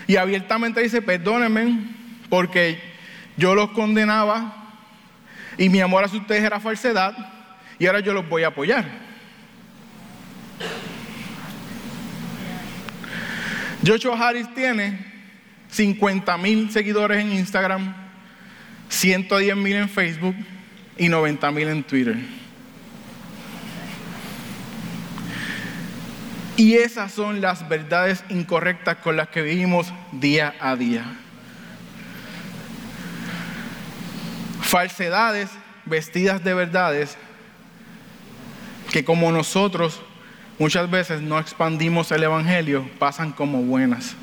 Y abiertamente dice, perdónenme porque yo los condenaba y mi amor hacia ustedes era falsedad y ahora yo los voy a apoyar. Joshua Harris tiene 50 mil seguidores en Instagram, 110 mil en Facebook y 90 mil en Twitter. Y esas son las verdades incorrectas con las que vivimos día a día. falsedades vestidas de verdades que como nosotros muchas veces no expandimos el Evangelio, pasan como buenas.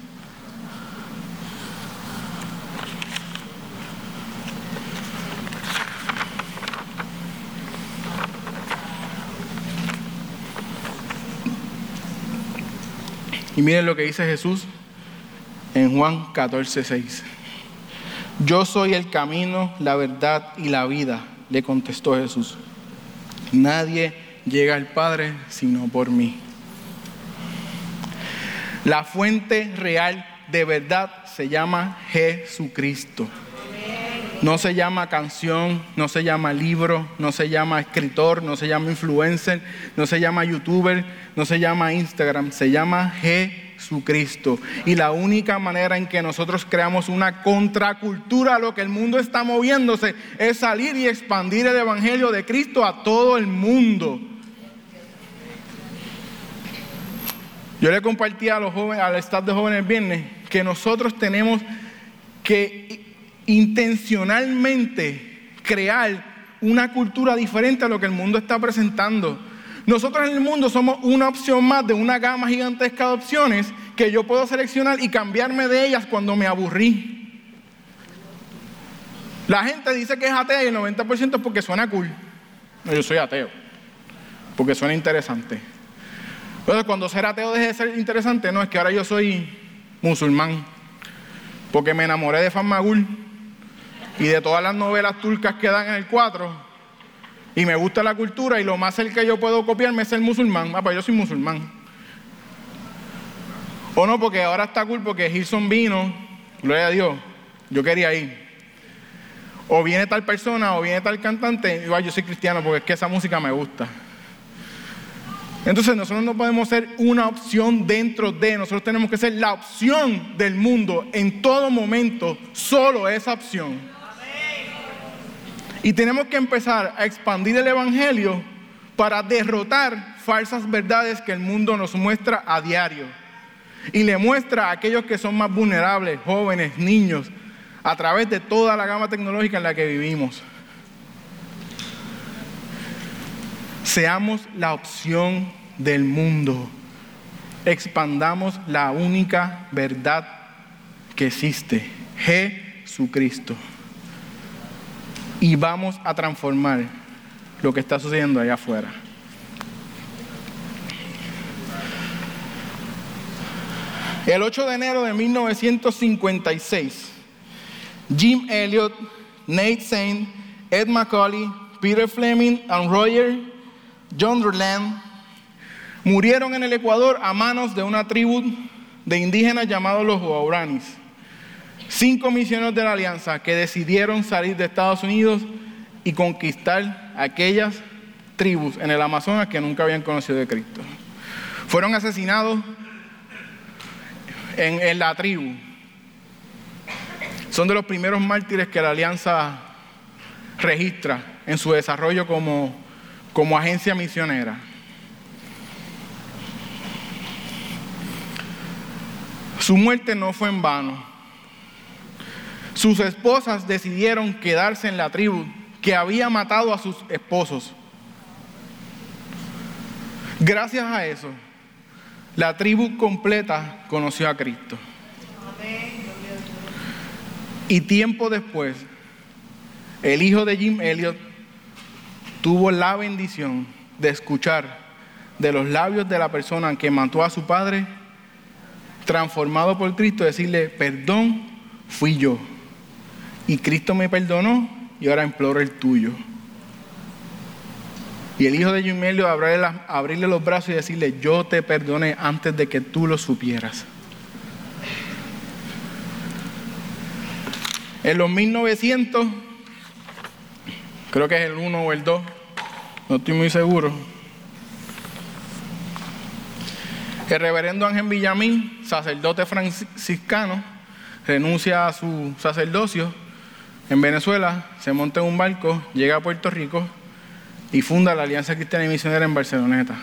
Y miren lo que dice Jesús en Juan 14, 6. Yo soy el camino, la verdad y la vida, le contestó Jesús. Nadie llega al Padre sino por mí. La fuente real de verdad se llama Jesucristo. No se llama canción, no se llama libro, no se llama escritor, no se llama influencer, no se llama youtuber, no se llama Instagram, se llama. Jesucristo. Y la única manera en que nosotros creamos una contracultura a lo que el mundo está moviéndose es salir y expandir el Evangelio de Cristo a todo el mundo. Yo le compartí a los jóvenes, al staff de jóvenes viernes, que nosotros tenemos que intencionalmente crear una cultura diferente a lo que el mundo está presentando. Nosotros en el mundo somos una opción más de una gama gigantesca de opciones que yo puedo seleccionar y cambiarme de ellas cuando me aburrí. La gente dice que es ateo y el 90% es porque suena cool. No, yo soy ateo, porque suena interesante. Entonces, cuando ser ateo deje de ser interesante, no, es que ahora yo soy musulmán, porque me enamoré de Farmagul y de todas las novelas turcas que dan en el 4 y me gusta la cultura y lo más cerca que yo puedo copiarme es el musulmán. Ah, pues yo soy musulmán. O no, porque ahora está cool porque Gilson vino, gloria a Dios, yo quería ir. O viene tal persona o viene tal cantante, igual yo soy cristiano porque es que esa música me gusta. Entonces nosotros no podemos ser una opción dentro de, nosotros tenemos que ser la opción del mundo en todo momento, solo esa opción. Y tenemos que empezar a expandir el Evangelio para derrotar falsas verdades que el mundo nos muestra a diario. Y le muestra a aquellos que son más vulnerables, jóvenes, niños, a través de toda la gama tecnológica en la que vivimos. Seamos la opción del mundo. Expandamos la única verdad que existe, Jesucristo y vamos a transformar lo que está sucediendo allá afuera. El 8 de enero de 1956, Jim Elliot, Nate Saint, Ed McCauley, Peter Fleming y Roger John murieron en el Ecuador a manos de una tribu de indígenas llamados los Huauranis cinco misioneros de la alianza que decidieron salir de Estados Unidos y conquistar aquellas tribus en el Amazonas que nunca habían conocido de Cristo. Fueron asesinados en, la tribu. Son de los primeros mártires que la alianza registra en su desarrollo como, como agencia misionera. Su muerte no fue en vano. Sus esposas decidieron quedarse en la tribu que había matado a sus esposos. Gracias a eso, la tribu completa conoció a Cristo. Y tiempo después, el hijo de Jim Elliot tuvo la bendición de escuchar de los labios de la persona que mató a su padre, transformado por Cristo, decirle, perdón, fui yo. Y Cristo me perdonó y ahora imploro el tuyo. Y el hijo de Yumelio abrirle, abrirle los brazos y decirle, yo te perdoné antes de que tú lo supieras. En los 1900, creo que es el 1 o el 2, no estoy muy seguro. El reverendo Ángel Villamín, sacerdote franciscano, renuncia a su sacerdocio en Venezuela, se monta en un barco, llega a Puerto Rico y funda la Alianza Cristiana y Misionera en Barceloneta.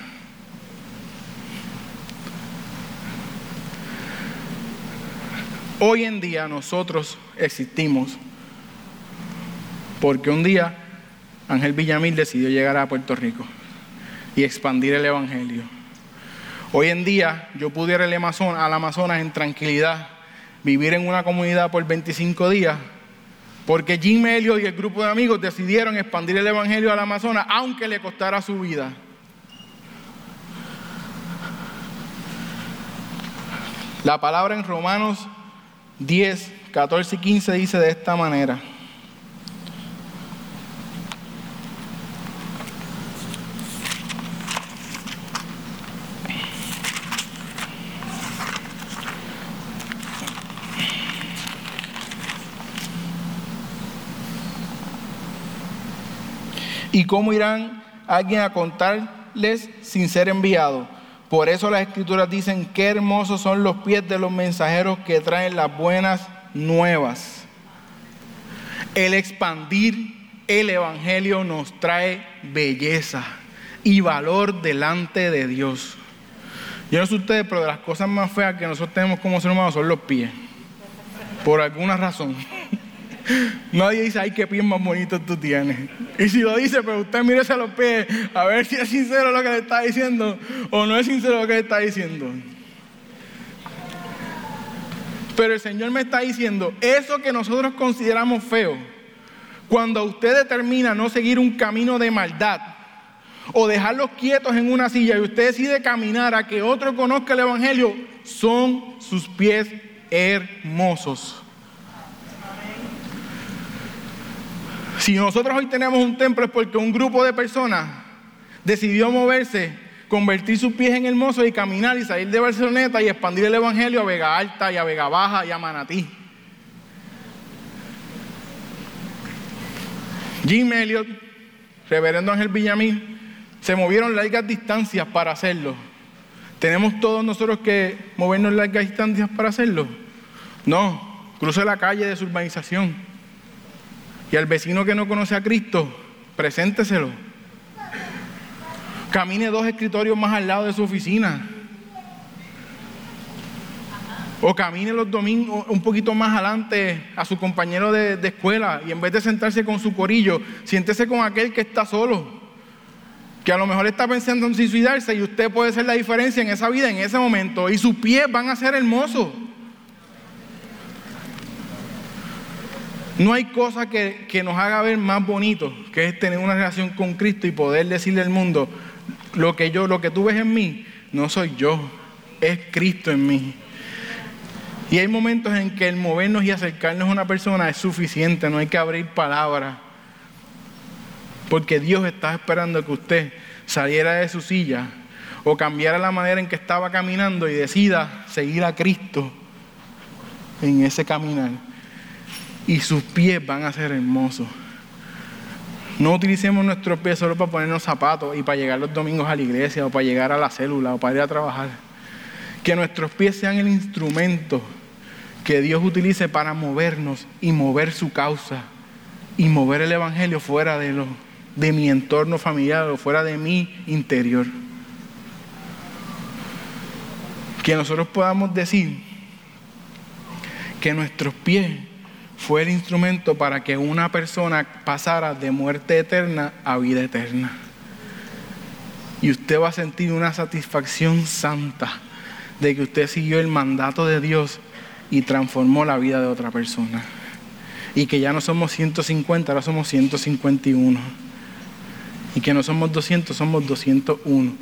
Hoy en día nosotros existimos porque un día Ángel Villamil decidió llegar a Puerto Rico y expandir el Evangelio. Hoy en día yo pudiera ir al Amazonas en tranquilidad, vivir en una comunidad por 25 días porque Jim Elliot y el grupo de amigos decidieron expandir el Evangelio al Amazonas, aunque le costara su vida. La palabra en Romanos 10, 14 y 15 dice de esta manera. Cómo irán alguien a contarles sin ser enviado? Por eso las escrituras dicen, qué hermosos son los pies de los mensajeros que traen las buenas nuevas. El expandir el Evangelio nos trae belleza y valor delante de Dios. Yo no sé ustedes, pero de las cosas más feas que nosotros tenemos como seres humanos son los pies. Por alguna razón. Nadie dice, ay, qué pies más bonitos tú tienes. Y si lo dice, pues usted mírese a los pies a ver si es sincero lo que le está diciendo o no es sincero lo que le está diciendo. Pero el Señor me está diciendo, eso que nosotros consideramos feo, Cuando usted determina no seguir un camino de maldad o dejarlos quietos en una silla y usted decide caminar a que otro conozca el Evangelio, son sus pies hermosos. Si nosotros hoy tenemos un templo es porque un grupo de personas decidió moverse, convertir sus pies en hermosos y caminar y salir de Barceloneta y expandir el Evangelio a Vega Alta y a Vega Baja y a Manatí. Jim Elliot, Reverendo Ángel Villamil, se movieron largas distancias para hacerlo. ¿Tenemos todos nosotros que movernos largas distancias para hacerlo? No, cruce la calle de su urbanización. Y al vecino que no conoce a Cristo, presénteselo. Camine dos escritorios más al lado de su oficina. O camine los domingos un poquito más adelante a su compañero de, de, escuela y en vez de sentarse con su corillo, siéntese con aquel que está solo, que a lo mejor está pensando en suicidarse y usted puede ser la diferencia en esa vida, en ese momento, y sus pies van a ser hermosos. No hay cosa que, que nos haga ver más bonito que es tener una relación con Cristo y poder decirle al mundo, lo que yo, lo que tú ves en mí, no soy yo, es Cristo en mí. Y hay momentos en que el movernos y acercarnos a una persona es suficiente, no hay que abrir palabras. Porque Dios está esperando que usted saliera de su silla o cambiara la manera en que estaba caminando y decida seguir a Cristo en ese caminar y sus pies van a ser hermosos. No utilicemos nuestros pies solo para ponernos zapatos y para llegar los domingos a la iglesia o para llegar a la célula o para ir a trabajar. Que nuestros pies sean el instrumento que Dios utilice para movernos y mover su causa y mover el Evangelio fuera de, mi entorno familiar o fuera de mi interior. Que nosotros podamos decir que nuestros pies fue el instrumento para que una persona pasara de muerte eterna a vida eterna. Y usted va a sentir una satisfacción santa de que usted siguió el mandato de Dios y transformó la vida de otra persona. Y que ya no somos 150, ahora somos 151. Y que no somos 200, somos 201.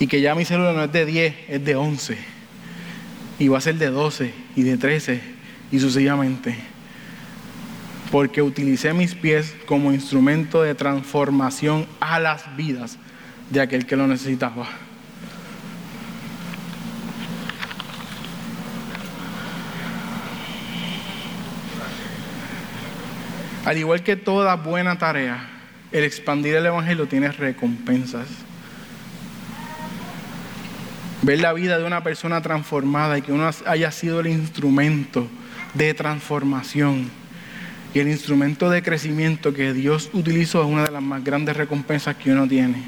Y que ya mi célula no es de 10, es de 11. Y va a ser de 12 y de 13 y sucesivamente. Porque utilicé mis pies como instrumento de transformación a las vidas de aquel que lo necesitaba. Al igual que toda buena tarea, el expandir el Evangelio tiene recompensas. Ver la vida de una persona transformada y que uno haya sido el instrumento de transformación y el instrumento de crecimiento que Dios utilizó es una de las más grandes recompensas que uno tiene.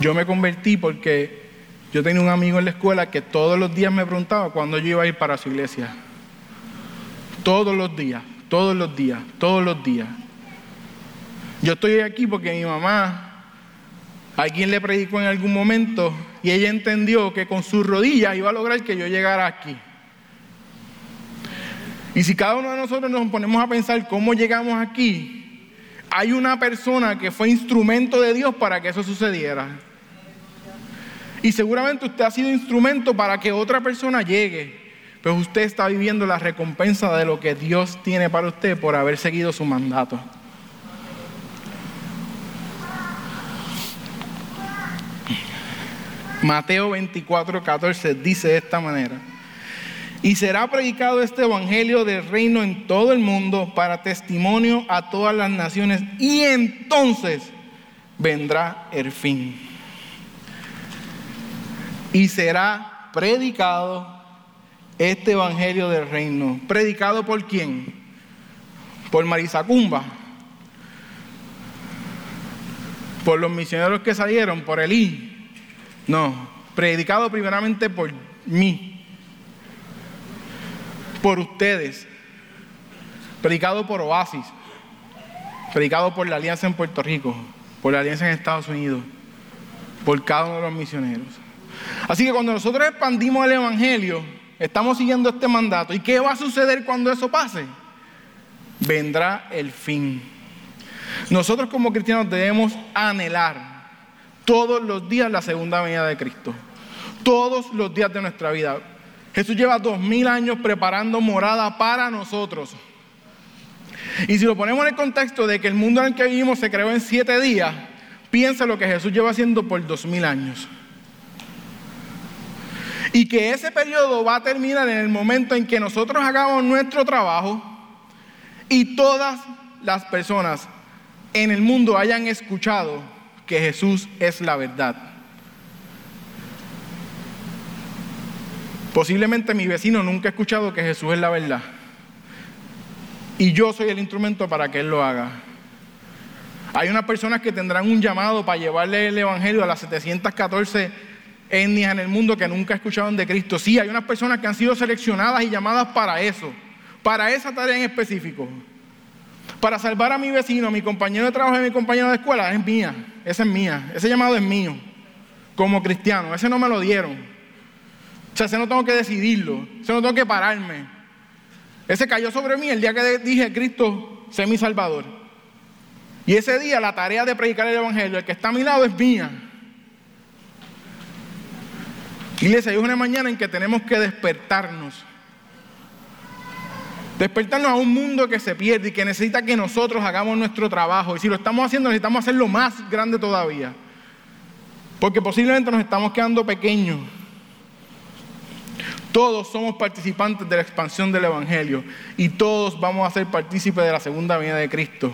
Yo me convertí porque yo tenía un amigo en la escuela que todos los días me preguntaba cuándo yo iba a ir para su iglesia. Todos los días, todos los días, todos los días. Yo estoy aquí porque mi mamá alguien le predicó en algún momento y ella entendió que con sus rodillas iba a lograr que yo llegara aquí. Y si cada uno de nosotros nos ponemos a pensar cómo llegamos aquí, hay una persona que fue instrumento de Dios para que eso sucediera. Y seguramente usted ha sido instrumento para que otra persona llegue, pero usted está viviendo la recompensa de lo que Dios tiene para usted por haber seguido su mandato. Mateo 24, 14 dice de esta manera. Y será predicado este evangelio del reino en todo el mundo para testimonio a todas las naciones. Y entonces vendrá el fin. Y será predicado este evangelio del reino. ¿Predicado por quién? Por Marisacumba. Por los misioneros que salieron, por Elí. No, predicado primeramente por mí por ustedes, predicado por Oasis, predicado por la Alianza en Puerto Rico, por la Alianza en Estados Unidos, por cada uno de los misioneros. Así que cuando nosotros expandimos el Evangelio, estamos siguiendo este mandato. ¿Y qué va a suceder cuando eso pase? vendrá el fin. Nosotros como cristianos debemos anhelar todos los días la segunda venida de Cristo. Todos los días de nuestra vida. Jesús lleva dos mil años preparando morada para nosotros. Y si lo ponemos en el contexto de que el mundo en el que vivimos se creó en siete días, piensa lo que Jesús lleva haciendo por dos mil años. Y que ese periodo va a terminar en el momento en que nosotros hagamos nuestro trabajo y todas las personas en el mundo hayan escuchado que Jesús es la verdad. Posiblemente mi vecino nunca ha escuchado que Jesús es la verdad. Y yo soy el instrumento para que Él lo haga. Hay unas personas que tendrán un llamado para llevarle el Evangelio a las 714 etnias en el mundo que nunca escucharon de Cristo. Sí, hay unas personas que han sido seleccionadas y llamadas para eso, para esa tarea en específico. Para salvar a mi vecino, a mi compañero de trabajo y a mi compañero de escuela, es mía, esa es mía, ese llamado es mío, como cristiano, ese no me lo dieron. O sea, ese no tengo que decidirlo, ese no tengo que pararme. Ese cayó sobre mí el día que dije, Cristo, sé mi Salvador. Y ese día la tarea de predicar el Evangelio, el que está a mi lado es mía. Iglesia, hay una mañana en que tenemos que despertarnos. Despertarnos a un mundo que se pierde y que necesita que nosotros hagamos nuestro trabajo. Y si lo estamos haciendo, necesitamos hacerlo más grande todavía. Porque posiblemente nos estamos quedando pequeños. Todos somos participantes de la expansión del Evangelio y todos vamos a ser partícipes de la segunda venida de Cristo.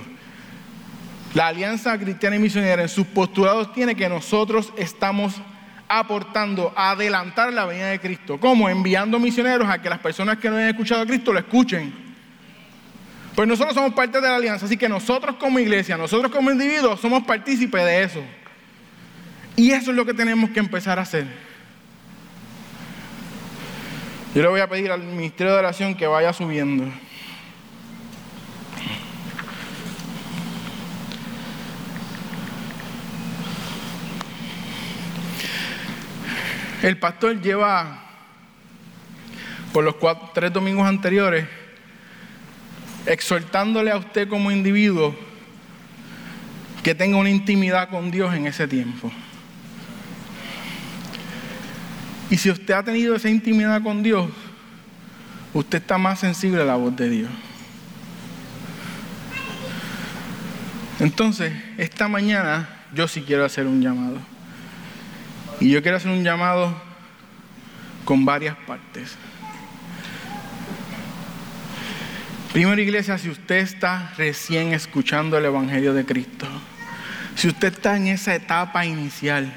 La Alianza Cristiana y Misionera en sus postulados tiene que nosotros estamos aportando a adelantar la venida de Cristo. ¿Cómo? Enviando misioneros a que las personas que no hayan escuchado a Cristo lo escuchen. Pues nosotros somos parte de la alianza, así que nosotros como iglesia, nosotros como individuos somos partícipes de eso. Y eso es lo que tenemos que empezar a hacer. Yo le voy a pedir al Ministerio de Oración que vaya subiendo. El pastor lleva por los tres domingos anteriores exhortándole a usted como individuo que tenga una intimidad con Dios en ese tiempo. Y si usted ha tenido esa intimidad con Dios, usted está más sensible a la voz de Dios. Entonces, esta mañana yo sí quiero hacer un llamado. Y yo quiero hacer un llamado con varias partes. Primero, iglesia, si usted está recién escuchando el Evangelio de Cristo, si usted está en esa etapa inicial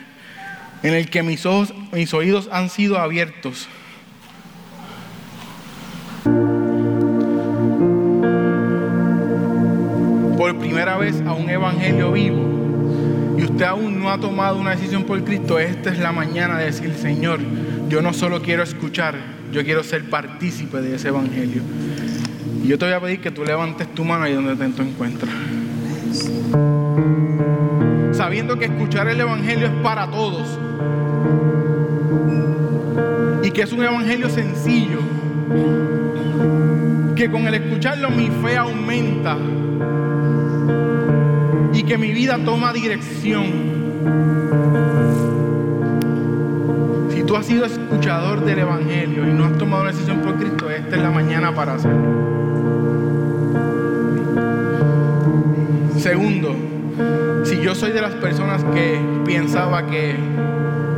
en el que mis, ojos, mis oídos han sido abiertos, por primera vez a un Evangelio vivo, y usted aún no ha tomado una decisión por Cristo, esta es la mañana de decir, Señor, yo no solo quiero escuchar, yo quiero ser partícipe de ese Evangelio. Y yo te voy a pedir que tú levantes tu mano ahí donde te encuentras. Sabiendo que escuchar el Evangelio es para todos. Y que es un Evangelio sencillo. Que con el escucharlo mi fe aumenta y que mi vida toma dirección. Si tú has sido escuchador del Evangelio y no has tomado una decisión por Cristo, esta es la mañana para hacerlo. Segundo, si yo soy de las personas que pensaba que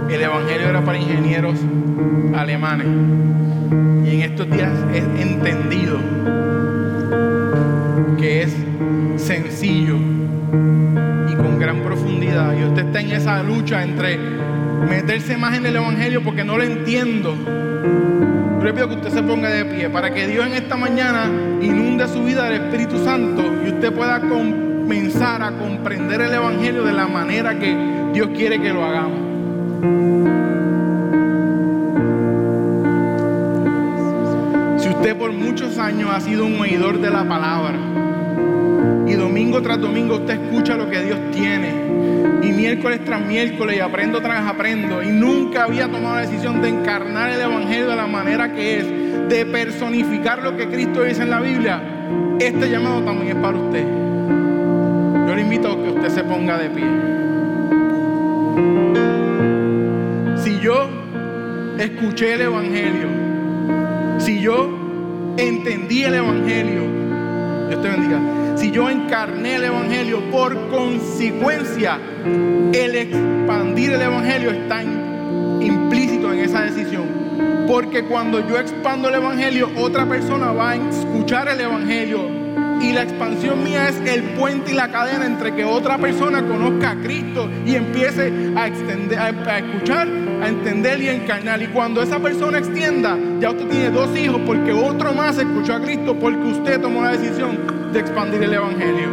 el Evangelio era para ingenieros alemanes y en estos días he entendido que es sencillo y con gran profundidad. Y usted está en esa lucha entre meterse más en el Evangelio porque no lo entiendo. Yo le pido que usted se ponga de pie para que Dios en esta mañana inunde su vida del Espíritu Santo y usted pueda comenzar a comprender el Evangelio de la manera que Dios quiere que lo hagamos. Si usted por muchos años ha sido un oidor de la palabra, y domingo tras domingo usted escucha lo que Dios tiene. Y miércoles tras miércoles y aprendo tras aprendo. Y nunca había tomado la decisión de encarnar el Evangelio de la manera que es. De personificar lo que Cristo dice en la Biblia. este llamado también es para usted. Invito que usted se ponga de pie. Si yo escuché el Evangelio, si yo entendí el Evangelio, Dios te bendiga. Si yo encarné el Evangelio, por consecuencia, el expandir el Evangelio está implícito en esa decisión. Porque cuando yo expando el Evangelio, otra persona va a escuchar el Evangelio. Y la expansión mía es el puente y la cadena entre que otra persona conozca a Cristo y empiece a, extender, a, escuchar, a entender y a encarnar. Y cuando esa persona extienda, ya usted tiene dos hijos porque otro más escuchó a Cristo porque usted tomó la decisión de expandir el Evangelio.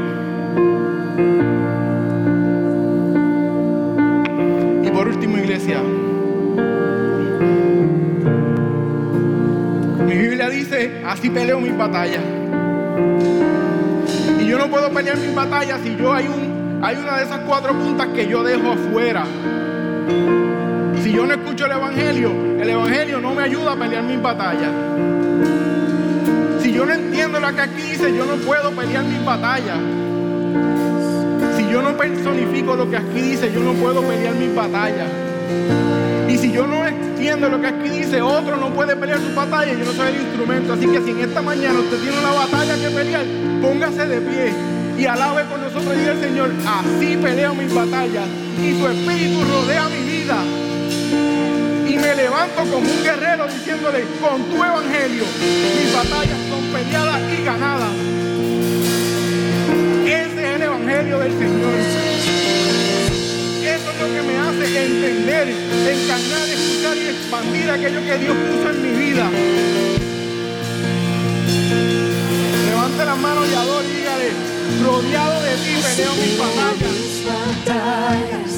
Y por último, iglesia, mi Biblia dice, así peleo mis batallas. Yo no puedo pelear mis batallas si yo hay, un, hay una de esas cuatro puntas que yo dejo afuera. Si yo no escucho el Evangelio, el Evangelio no me ayuda a pelear mis batallas. Si yo no entiendo lo que aquí dice, yo no puedo pelear mis batallas. Si yo no personifico lo que aquí dice, yo no puedo pelear mis batallas. Y si yo no entiendo lo que aquí dice, otro no puede pelear su batalla, yo no soy el instrumento. Así que si en esta mañana usted tiene una batalla que pelear, póngase de pie y alabe con nosotros y al Señor, así peleo mis batallas y tu espíritu rodea mi vida. Y me levanto como un guerrero diciéndole, con tu evangelio, mis batallas son peleadas y ganadas. Ese es el evangelio del Señor lo que me hace entender, encarnar, expandir aquello que Dios puso en mi vida. Levante las manos y adore dígale, rodeado de ti peleo mis batallas.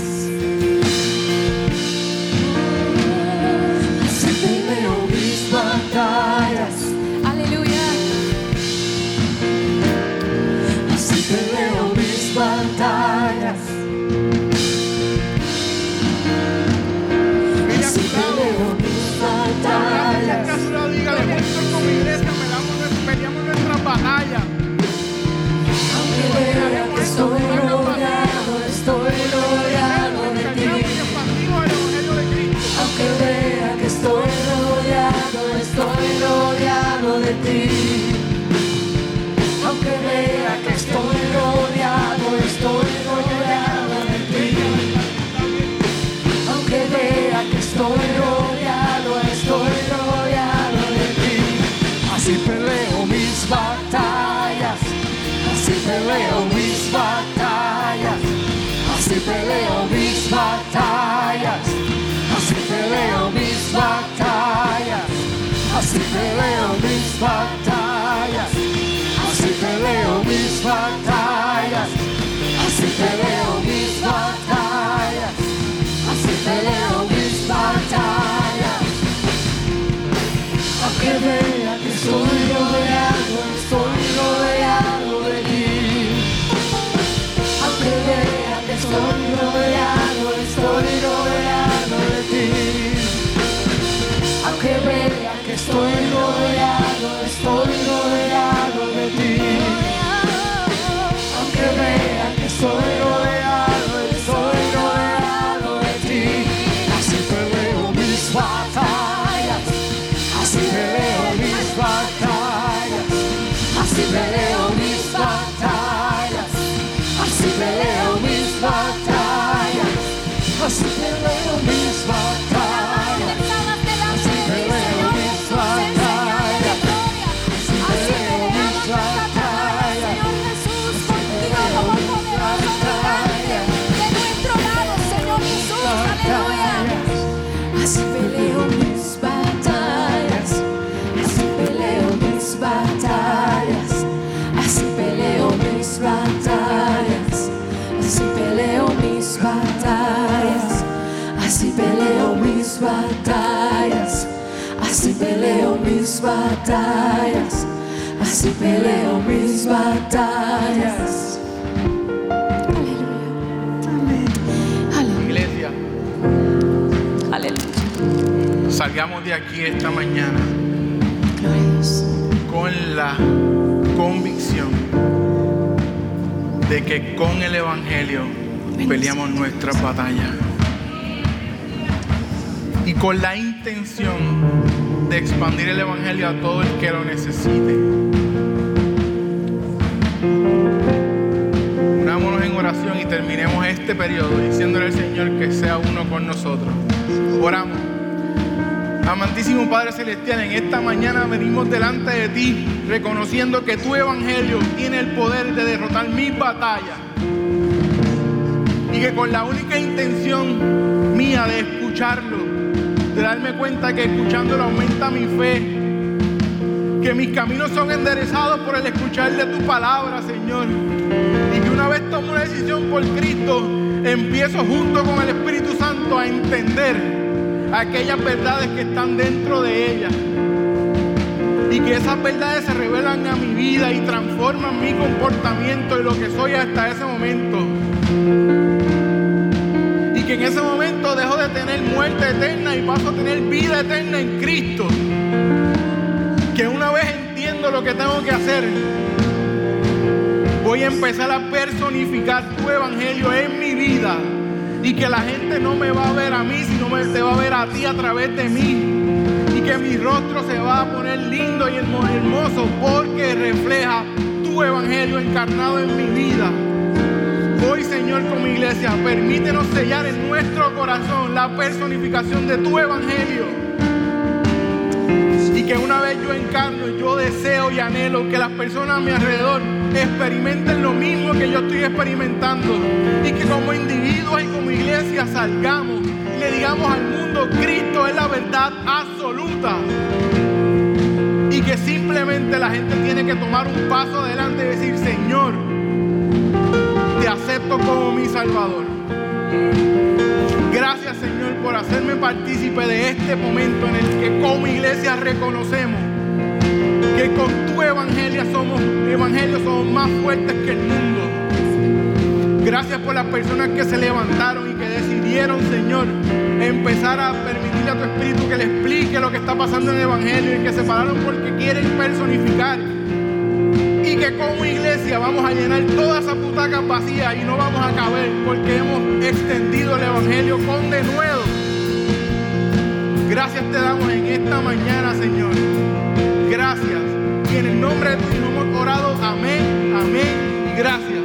Así peleo mis batallas, así peleo mis batallas, así peleo mis batallas. Aleluya. Iglesia, Aleluya. salgamos de aquí esta mañana Gloria a Dios. con la convicción de que con el Evangelio peleamos nuestras batallas. Y con la intención de expandir el Evangelio a todo el que lo necesite. Unámonos en oración y terminemos este periodo diciéndole al Señor que sea uno con nosotros. Oramos. Amantísimo Padre Celestial, en esta mañana venimos delante de ti reconociendo que tu Evangelio tiene el poder de derrotar mis batallas. Y que con la única intención mía de escucharlo, de darme cuenta que escuchándolo aumenta mi fe, que mis caminos son enderezados por el escuchar de tu palabra, Señor. Y que una vez tomo una decisión por Cristo, empiezo junto con el Espíritu Santo a entender aquellas verdades que están dentro de ella. Y que esas verdades se revelan a mi vida y transforman mi comportamiento y lo que soy hasta ese momento. En ese momento dejo de tener muerte eterna y paso a tener vida eterna en Cristo. Que una vez entiendo lo que tengo que hacer, voy a empezar a personificar tu evangelio en mi vida y que la gente no me va a ver a mí, sino me te va a ver a ti a través de mí. Y que mi rostro se va a poner lindo y hermoso porque refleja tu evangelio encarnado en mi vida. Hoy, Señor, como iglesia, permítenos sellar en nuestro corazón la personificación de tu evangelio. Y que una vez yo encarno, yo deseo y anhelo que las personas a mi alrededor experimenten lo mismo que yo estoy experimentando. Y que como individuos y como iglesia salgamos y le digamos al mundo, Cristo es la verdad absoluta. Y que simplemente la gente tiene que tomar un paso adelante y decir, Señor, te acepto como mi Salvador. Gracias Señor por hacerme partícipe de este momento en el que como iglesia reconocemos que con tu evangelio somos, evangelio somos más fuertes que el mundo. Gracias por las personas que se levantaron y que decidieron, Señor, empezar a permitirle a tu Espíritu que le explique lo que está pasando en el Evangelio y que se pararon porque quieren personificar. Que como iglesia vamos a llenar todas esas butacas vacías y no vamos a caber porque hemos extendido el Evangelio con denuedo. Gracias te damos en esta mañana, Señor. Gracias. Y en el nombre de tu Hijo hemos orado. Amén, amén gracias.